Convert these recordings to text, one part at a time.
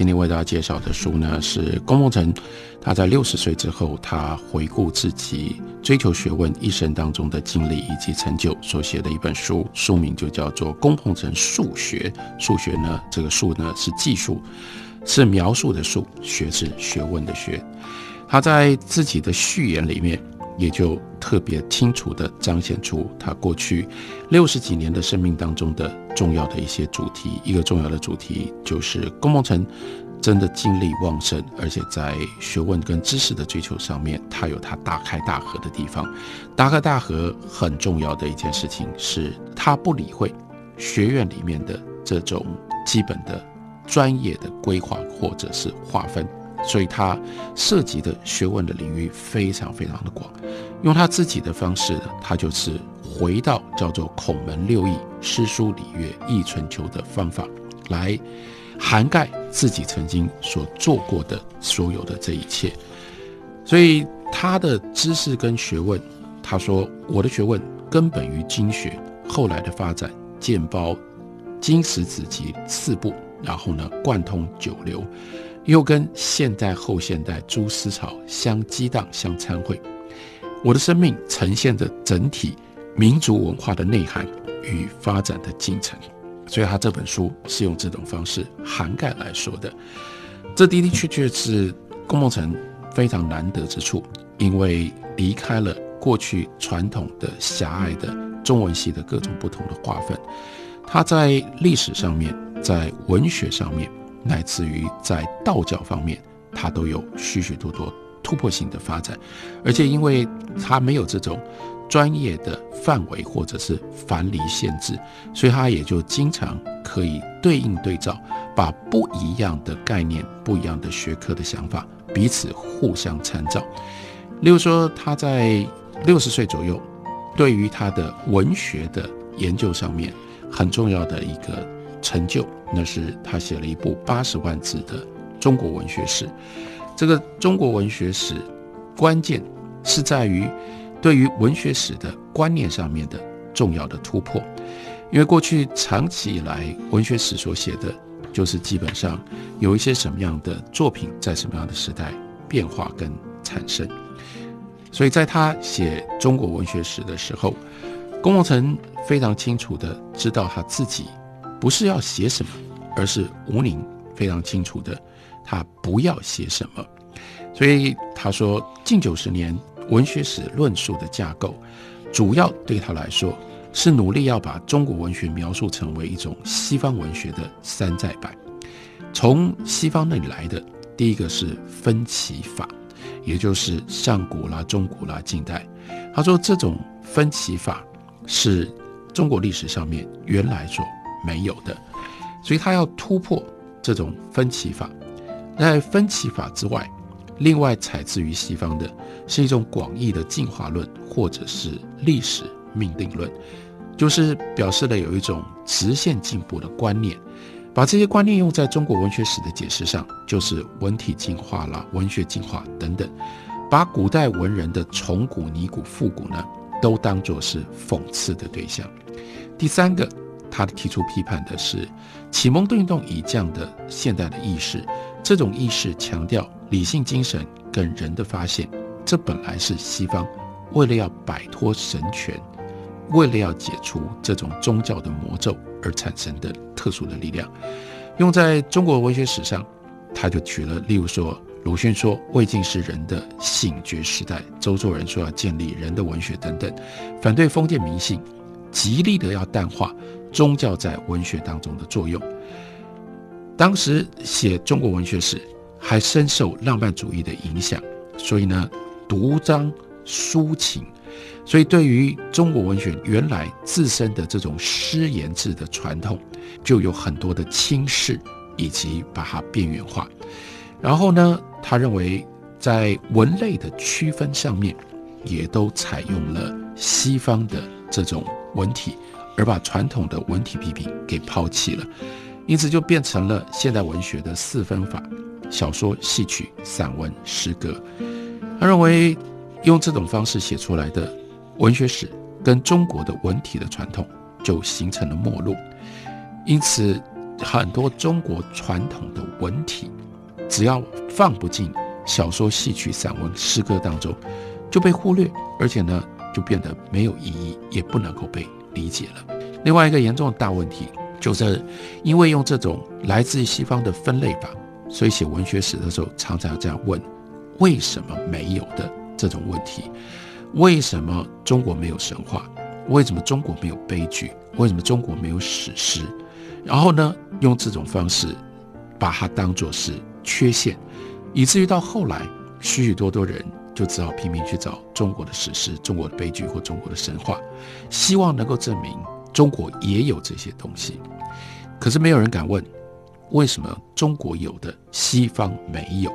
今天为大家介绍的书呢，是龚梦辰。他在六十岁之后，他回顾自己追求学问一生当中的经历以及成就所写的一本书，书名就叫做《龚梦辰数学》。数学呢，这个数呢是技术，是描述的数，学是学问的学。他在自己的序言里面，也就特别清楚地彰显出他过去六十几年的生命当中的。重要的一些主题，一个重要的主题就是郭梦辰真的精力旺盛，而且在学问跟知识的追求上面，他有他大开大合的地方。大开大合很重要的一件事情是，他不理会学院里面的这种基本的专业的规划或者是划分，所以他涉及的学问的领域非常非常的广。用他自己的方式，他就是回到叫做孔门六艺。诗书礼乐易春秋的方法，来涵盖自己曾经所做过的所有的这一切。所以他的知识跟学问，他说我的学问根本于经学，后来的发展见包经史子集四部，然后呢贯通九流，又跟现代后现代诸思潮相激荡相参会。我的生命呈现着整体民族文化的内涵。与发展的进程，所以他这本书是用这种方式涵盖来说的。这的的确确是龚梦辰非常难得之处，因为离开了过去传统的狭隘的中文系的各种不同的划分，他在历史上面、在文学上面，乃至于在道教方面，他都有许许多多突破性的发展，而且因为他没有这种。专业的范围或者是樊篱限制，所以他也就经常可以对应对照，把不一样的概念、不一样的学科的想法彼此互相参照。例如说，他在六十岁左右，对于他的文学的研究上面很重要的一个成就，那是他写了一部八十万字的中国文学史。这个中国文学史关键是在于。对于文学史的观念上面的重要的突破，因为过去长期以来文学史所写的，就是基本上有一些什么样的作品在什么样的时代变化跟产生，所以在他写中国文学史的时候，龚梦辰非常清楚的知道他自己不是要写什么，而是吴宁非常清楚的他不要写什么，所以他说近九十年。文学史论述的架构，主要对他来说是努力要把中国文学描述成为一种西方文学的山寨版。从西方那里来的第一个是分歧法，也就是上古啦、中古啦、近代。他说这种分歧法是中国历史上面原来所没有的，所以他要突破这种分歧法。在分歧法之外，另外采自于西方的。是一种广义的进化论，或者是历史命定论，就是表示了有一种直线进步的观念。把这些观念用在中国文学史的解释上，就是文体进化了，文学进化等等。把古代文人的崇古、拟古、复古呢，都当作是讽刺的对象。第三个，他提出批判的是启蒙运动以降的现代的意识，这种意识强调理性精神跟人的发现。这本来是西方为了要摆脱神权，为了要解除这种宗教的魔咒而产生的特殊的力量。用在中国文学史上，他就举了，例如说鲁迅说魏晋是人的醒觉时代，周作人说要建立人的文学等等，反对封建迷信，极力的要淡化宗教在文学当中的作用。当时写中国文学史还深受浪漫主义的影响，所以呢。独张抒情，所以对于中国文学原来自身的这种诗言志的传统，就有很多的轻视以及把它边缘化。然后呢，他认为在文类的区分上面，也都采用了西方的这种文体，而把传统的文体批评给抛弃了，因此就变成了现代文学的四分法：小说、戏曲、散文、诗歌。他认为用这种方式写出来的文学史跟中国的文体的传统就形成了陌路，因此很多中国传统的文体只要放不进小说、戏曲、散文、诗歌当中，就被忽略，而且呢。就变得没有意义，也不能够被理解了。另外一个严重的大问题，就是因为用这种来自于西方的分类法，所以写文学史的时候常常要这样问：为什么没有的这种问题？为什么中国没有神话？为什么中国没有悲剧？为什么中国没有史诗？然后呢，用这种方式把它当作是缺陷，以至于到后来许许多多人。就只好拼命去找中国的史诗、中国的悲剧或中国的神话，希望能够证明中国也有这些东西。可是没有人敢问，为什么中国有的西方没有？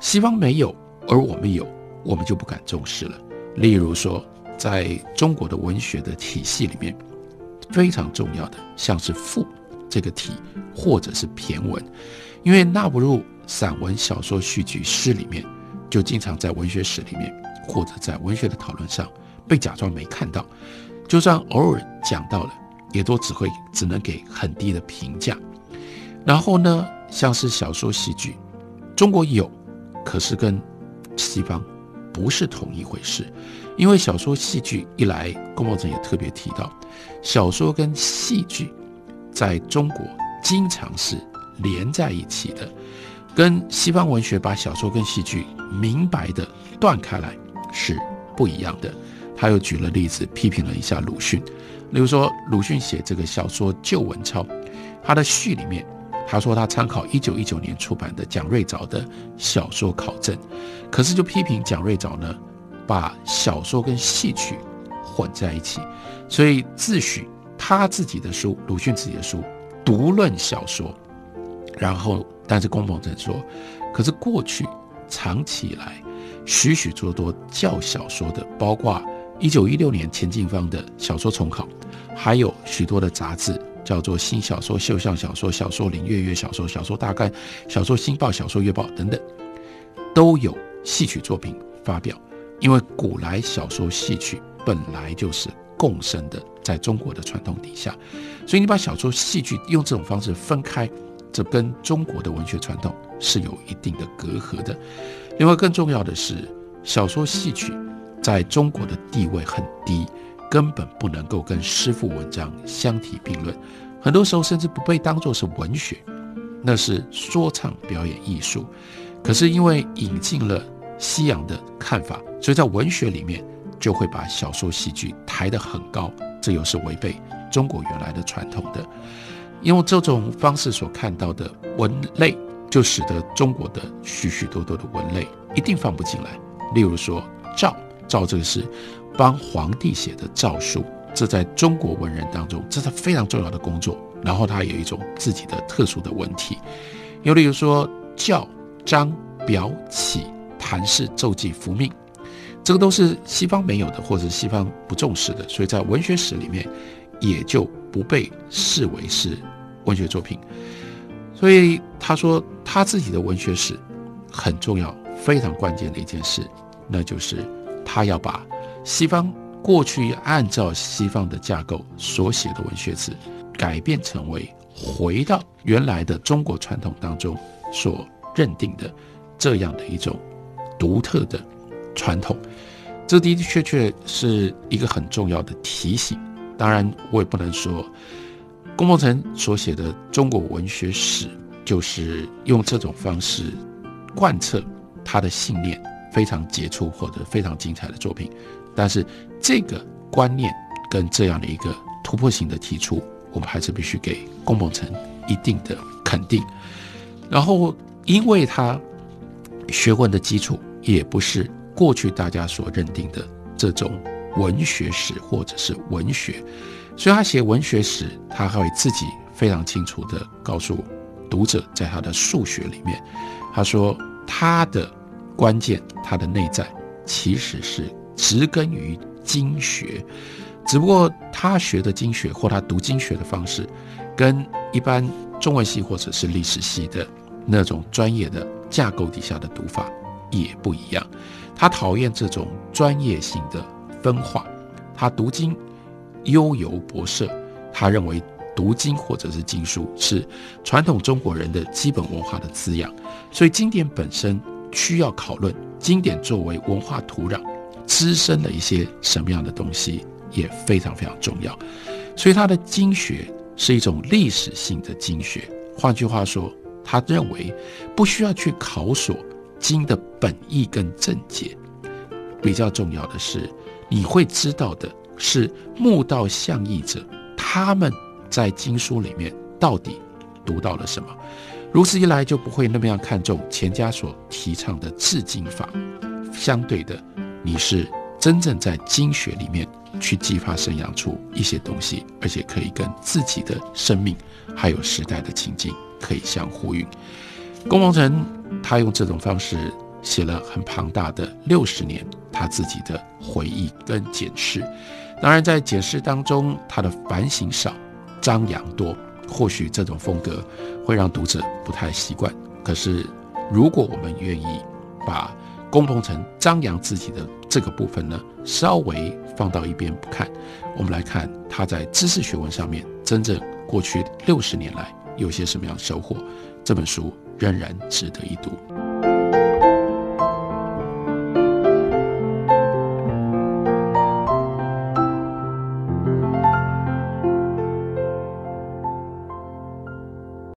西方没有，而我们有，我们就不敢重视了。例如说，在中国的文学的体系里面，非常重要的像是赋这个体，或者是骈文，因为纳不入散文、小说、戏剧、诗里面。就经常在文学史里面，或者在文学的讨论上被假装没看到，就算偶尔讲到了，也都只会只能给很低的评价。然后呢，像是小说、戏剧，中国有，可是跟西方不是同一回事。因为小说、戏剧一来，龚茂成也特别提到，小说跟戏剧在中国经常是连在一起的。跟西方文学把小说跟戏剧明白的断开来是不一样的。他又举了例子批评了一下鲁迅，例如说鲁迅写这个小说《旧文钞》，他的序里面他说他参考一九一九年出版的蒋瑞藻的小说考证，可是就批评蒋瑞藻呢把小说跟戏曲混在一起，所以自诩他自己的书，鲁迅自己的书独论小说，然后。但是龚鹏程说，可是过去长期以来，许许多多教小说的，包括一九一六年钱进芳的小说重考，还有许多的杂志，叫做新小说、秀像小说、小说林、月月小说、小说大概、小说新报、小说月报等等，都有戏曲作品发表。因为古来小说戏曲本来就是共生的，在中国的传统底下，所以你把小说戏剧用这种方式分开。这跟中国的文学传统是有一定的隔阂的。另外，更重要的是，小说、戏曲在中国的地位很低，根本不能够跟诗赋文章相提并论。很多时候，甚至不被当作是文学，那是说唱表演艺术。可是因为引进了西洋的看法，所以在文学里面就会把小说、戏剧抬得很高，这又是违背中国原来的传统的。用这种方式所看到的文类，就使得中国的许许多多的文类一定放不进来。例如说诏，诏这个是帮皇帝写的诏书，这在中国文人当中这是非常重要的工作。然后它有一种自己的特殊的文体。又例如说教、章、表、启、谈事、奏记、符命，这个都是西方没有的，或者西方不重视的，所以在文学史里面。也就不被视为是文学作品，所以他说他自己的文学史很重要、非常关键的一件事，那就是他要把西方过去按照西方的架构所写的文学史改变成为回到原来的中国传统当中所认定的这样的一种独特的传统，这的的确确是一个很重要的提醒。当然，我也不能说龚鹏程所写的中国文学史就是用这种方式贯彻他的信念，非常杰出或者非常精彩的作品。但是，这个观念跟这样的一个突破性的提出，我们还是必须给龚鹏程一定的肯定。然后，因为他学问的基础也不是过去大家所认定的这种。文学史或者是文学，所以他写文学史，他会自己非常清楚地告诉读者，在他的数学里面，他说他的关键，他的内在其实是植根于经学。只不过他学的经学或他读经学的方式，跟一般中文系或者是历史系的那种专业的架构底下的读法也不一样。他讨厌这种专业性的分化，他读经悠游博涉，他认为读经或者是经书是传统中国人的基本文化的滋养，所以经典本身需要讨论，经典作为文化土壤滋生了一些什么样的东西也非常非常重要，所以他的经学是一种历史性的经学，换句话说，他认为不需要去考索。经的本意跟正解，比较重要的是，你会知道的是悟道相义者他们在经书里面到底读到了什么。如此一来，就不会那么样看重钱家所提倡的治经法。相对的，你是真正在经学里面去激发、生养出一些东西，而且可以跟自己的生命还有时代的情境可以相呼应。龚蒙臣他用这种方式写了很庞大的六十年他自己的回忆跟检视。当然，在检视当中，他的反省少，张扬多。或许这种风格会让读者不太习惯。可是，如果我们愿意把龚鹏程张扬自己的这个部分呢，稍微放到一边不看，我们来看他在知识学问上面真正过去六十年来有些什么样的收获。这本书。仍然值得一读。